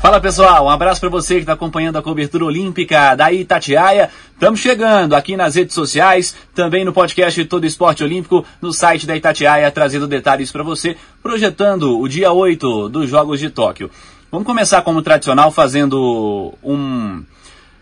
Fala pessoal, um abraço para você que está acompanhando a cobertura olímpica da Itatiaia. Estamos chegando aqui nas redes sociais, também no podcast Todo Esporte Olímpico, no site da Itatiaia, trazendo detalhes para você, projetando o dia 8 dos Jogos de Tóquio. Vamos começar como tradicional fazendo um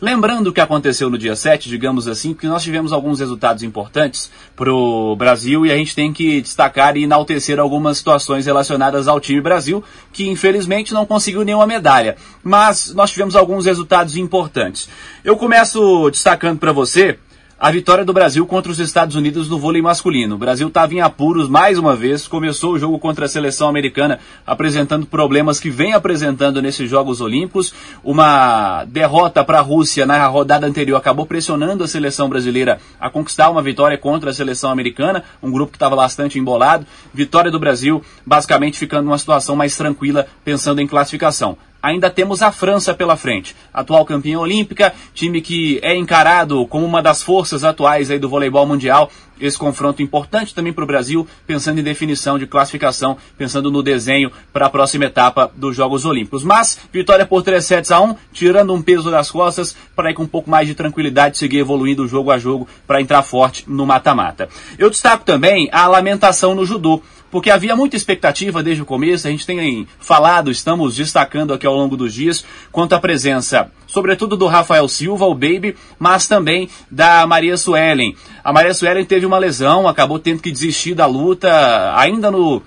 Lembrando o que aconteceu no dia 7, digamos assim, porque nós tivemos alguns resultados importantes para o Brasil e a gente tem que destacar e enaltecer algumas situações relacionadas ao time Brasil, que infelizmente não conseguiu nenhuma medalha. Mas nós tivemos alguns resultados importantes. Eu começo destacando para você a vitória do Brasil contra os Estados Unidos no vôlei masculino. O Brasil estava em apuros mais uma vez, começou o jogo contra a seleção americana apresentando problemas que vem apresentando nesses Jogos Olímpicos. Uma derrota para a Rússia na rodada anterior acabou pressionando a seleção brasileira a conquistar uma vitória contra a seleção americana, um grupo que estava bastante embolado. Vitória do Brasil, basicamente ficando numa situação mais tranquila, pensando em classificação ainda temos a França pela frente. Atual campeã olímpica, time que é encarado como uma das forças atuais aí do voleibol mundial. Esse confronto importante também para o Brasil, pensando em definição de classificação, pensando no desenho para a próxima etapa dos Jogos Olímpicos. Mas, vitória por 3 sets a 1, tirando um peso das costas para ir com um pouco mais de tranquilidade, seguir evoluindo jogo a jogo para entrar forte no mata-mata. Eu destaco também a lamentação no judô porque havia muita expectativa desde o começo, a gente tem falado, estamos destacando aqui ao longo dos dias, quanto à presença, sobretudo do Rafael Silva, o Baby, mas também da Maria Suelen. A Maria Suelen teve uma lesão, acabou tendo que desistir da luta, ainda no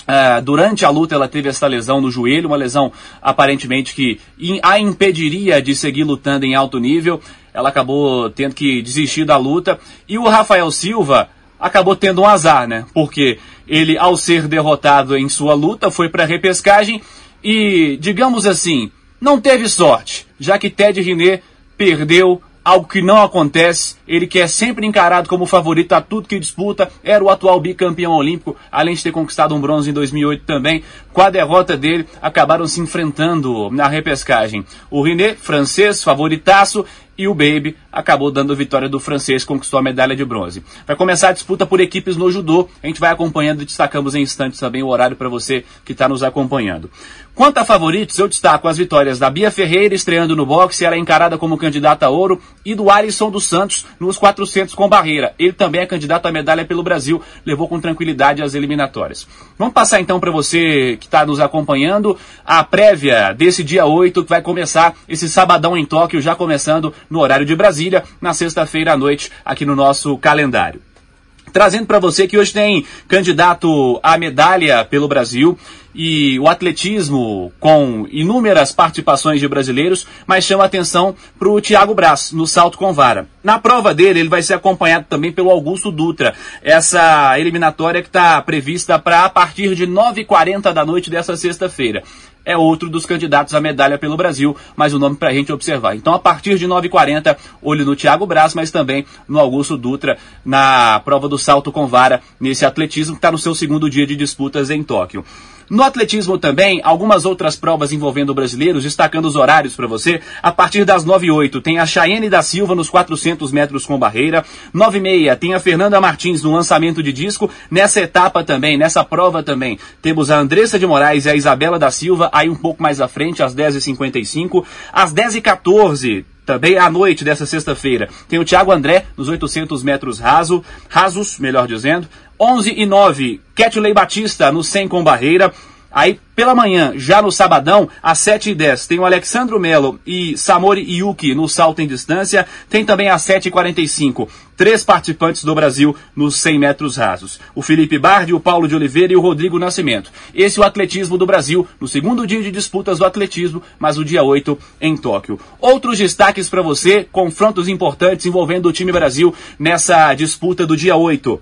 Uh, durante a luta ela teve essa lesão no joelho, uma lesão aparentemente que a impediria de seguir lutando em alto nível. Ela acabou tendo que desistir da luta. E o Rafael Silva, acabou tendo um azar, né? Porque ele, ao ser derrotado em sua luta, foi para a repescagem e, digamos assim, não teve sorte, já que Ted Riné perdeu algo que não acontece. Ele que é sempre encarado como favorito a tudo que disputa, era o atual bicampeão olímpico, além de ter conquistado um bronze em 2008 também. Com a derrota dele, acabaram se enfrentando na repescagem. O René, francês, favoritaço, e o Baby acabou dando a vitória do francês, conquistou a medalha de bronze. Vai começar a disputa por equipes no judô, a gente vai acompanhando e destacamos em instantes também o horário para você que está nos acompanhando. Quanto a favoritos, eu destaco as vitórias da Bia Ferreira estreando no boxe, ela é encarada como candidata a ouro, e do Alisson dos Santos nos 400 com barreira. Ele também é candidato à medalha pelo Brasil, levou com tranquilidade as eliminatórias. Vamos passar então para você que está nos acompanhando a prévia desse dia 8, que vai começar esse sabadão em Tóquio, já começando no horário de Brasília, na sexta-feira à noite, aqui no nosso calendário. Trazendo para você que hoje tem candidato à medalha pelo Brasil e o atletismo com inúmeras participações de brasileiros, mas chama atenção para o Thiago Braz no salto com vara. Na prova dele, ele vai ser acompanhado também pelo Augusto Dutra. Essa eliminatória que está prevista para a partir de 9h40 da noite dessa sexta-feira é outro dos candidatos à medalha pelo Brasil, mas o nome para a gente observar. Então, a partir de 9h40, olho no Thiago Braz, mas também no Augusto Dutra, na prova do salto com vara, nesse atletismo que está no seu segundo dia de disputas em Tóquio. No atletismo também, algumas outras provas envolvendo brasileiros, destacando os horários para você. A partir das 9 e 8 tem a Chayenne da Silva nos 400 metros com barreira. 9 e meia tem a Fernanda Martins no lançamento de disco. Nessa etapa também, nessa prova também, temos a Andressa de Moraes e a Isabela da Silva, aí um pouco mais à frente, às 10h55. Às 10h14 também à noite dessa sexta-feira. Tem o Thiago André nos 800 metros raso, rasos, melhor dizendo. 11 e 9, Ketley Batista no 100 com barreira. Aí, pela manhã, já no sabadão, às 7h10, tem o Alexandro Melo e Samori Yuki no salto em distância. Tem também às 7h45, três participantes do Brasil nos 100 metros rasos. O Felipe Bardi, o Paulo de Oliveira e o Rodrigo Nascimento. Esse é o atletismo do Brasil, no segundo dia de disputas do atletismo, mas o dia 8 em Tóquio. Outros destaques para você, confrontos importantes envolvendo o time Brasil nessa disputa do dia 8.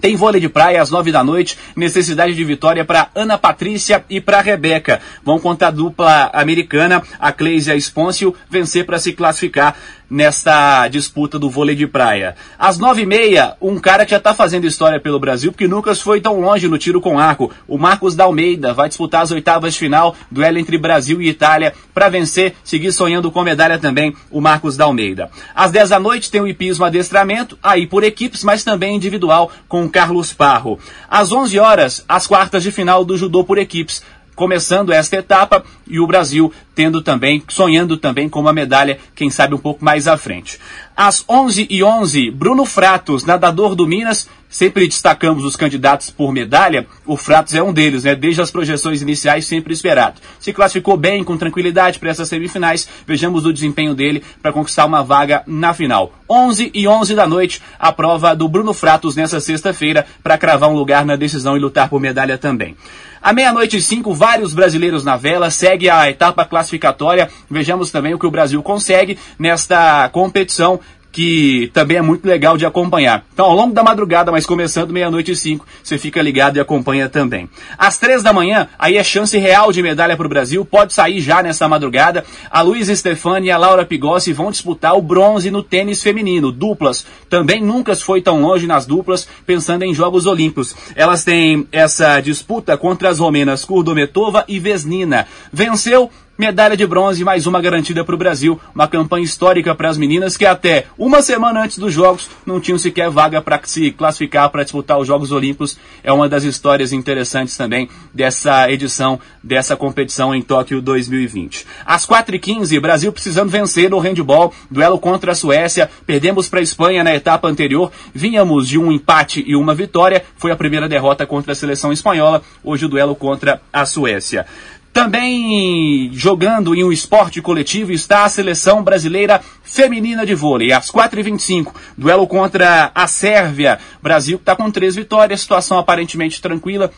Tem vôlei de praia às nove da noite, necessidade de vitória para Ana Patrícia e para Rebeca. Vão contar a dupla americana, a Cleise e a Espôncio, vencer para se classificar nesta disputa do vôlei de praia. Às nove e meia, um cara que já está fazendo história pelo Brasil, porque nunca foi tão longe no tiro com arco. O Marcos Dalmeida vai disputar as oitavas de final, duelo entre Brasil e Itália, para vencer, seguir sonhando com medalha também, o Marcos Dalmeida. Às dez da noite tem o hipismo adestramento, aí por equipes, mas também individual, com o Carlos Parro. Às onze horas, as quartas de final do judô por equipes começando esta etapa e o Brasil tendo também, sonhando também com uma medalha, quem sabe um pouco mais à frente. Às 11 e 11 Bruno Fratos, nadador do Minas, sempre destacamos os candidatos por medalha, o Fratos é um deles, né? Desde as projeções iniciais, sempre esperado. Se classificou bem, com tranquilidade para essas semifinais, vejamos o desempenho dele para conquistar uma vaga na final. 11 e 11 da noite, a prova do Bruno Fratos nessa sexta-feira para cravar um lugar na decisão e lutar por medalha também. À meia-noite e cinco, vários brasileiros na vela, segue a etapa classificatória. Vejamos também o que o Brasil consegue nesta competição que também é muito legal de acompanhar. Então, ao longo da madrugada, mas começando meia-noite e cinco, você fica ligado e acompanha também. Às três da manhã, aí é chance real de medalha para o Brasil, pode sair já nessa madrugada. A Luísa Stefani e a Laura Pigossi vão disputar o bronze no tênis feminino, duplas. Também nunca foi tão longe nas duplas, pensando em Jogos Olímpicos. Elas têm essa disputa contra as romenas Kurdometova e Vesnina. Venceu Medalha de bronze, mais uma garantida para o Brasil. Uma campanha histórica para as meninas que até uma semana antes dos Jogos não tinham sequer vaga para se classificar para disputar os Jogos Olímpicos. É uma das histórias interessantes também dessa edição, dessa competição em Tóquio 2020. Às 4h15, Brasil precisando vencer no handball, duelo contra a Suécia. Perdemos para a Espanha na etapa anterior. Vínhamos de um empate e uma vitória. Foi a primeira derrota contra a seleção espanhola. Hoje o duelo contra a Suécia. Também jogando em um esporte coletivo está a seleção brasileira feminina de vôlei. Às 4h25, duelo contra a Sérvia. Brasil está com três vitórias, situação aparentemente tranquila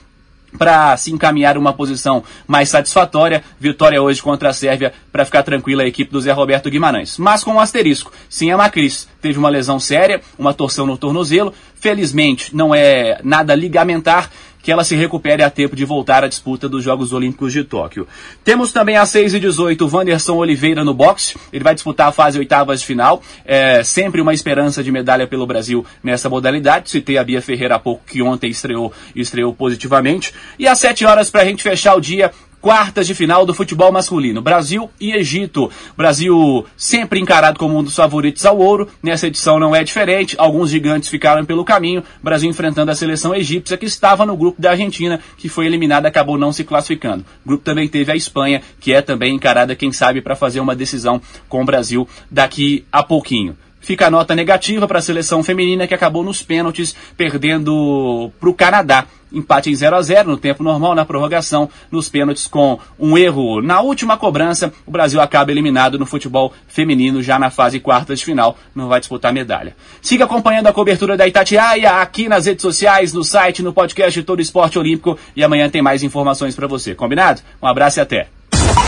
para se encaminhar uma posição mais satisfatória. Vitória hoje contra a Sérvia para ficar tranquila a equipe do Zé Roberto Guimarães. Mas com um asterisco. Sim, a Macris teve uma lesão séria, uma torção no tornozelo. Felizmente não é nada ligamentar que ela se recupere a tempo de voltar à disputa dos Jogos Olímpicos de Tóquio. Temos também às 6 e 18 o Wanderson Oliveira no boxe. Ele vai disputar a fase oitavas de final. É sempre uma esperança de medalha pelo Brasil nessa modalidade. Citei a Bia Ferreira há pouco, que ontem estreou estreou positivamente. E às 7 horas, para a gente fechar o dia, quartas de final do futebol masculino, Brasil e Egito. Brasil sempre encarado como um dos favoritos ao ouro, nessa edição não é diferente, alguns gigantes ficaram pelo caminho, Brasil enfrentando a seleção egípcia que estava no grupo da Argentina, que foi eliminada, acabou não se classificando. O grupo também teve a Espanha, que é também encarada, quem sabe, para fazer uma decisão com o Brasil daqui a pouquinho. Fica a nota negativa para a seleção feminina que acabou nos pênaltis, perdendo para o Canadá. Empate em 0 a 0 no tempo normal, na prorrogação, nos pênaltis com um erro na última cobrança. O Brasil acaba eliminado no futebol feminino já na fase quartas de final. Não vai disputar medalha. Siga acompanhando a cobertura da Itatiaia aqui nas redes sociais, no site, no podcast Todo Esporte Olímpico. E amanhã tem mais informações para você. Combinado? Um abraço e até.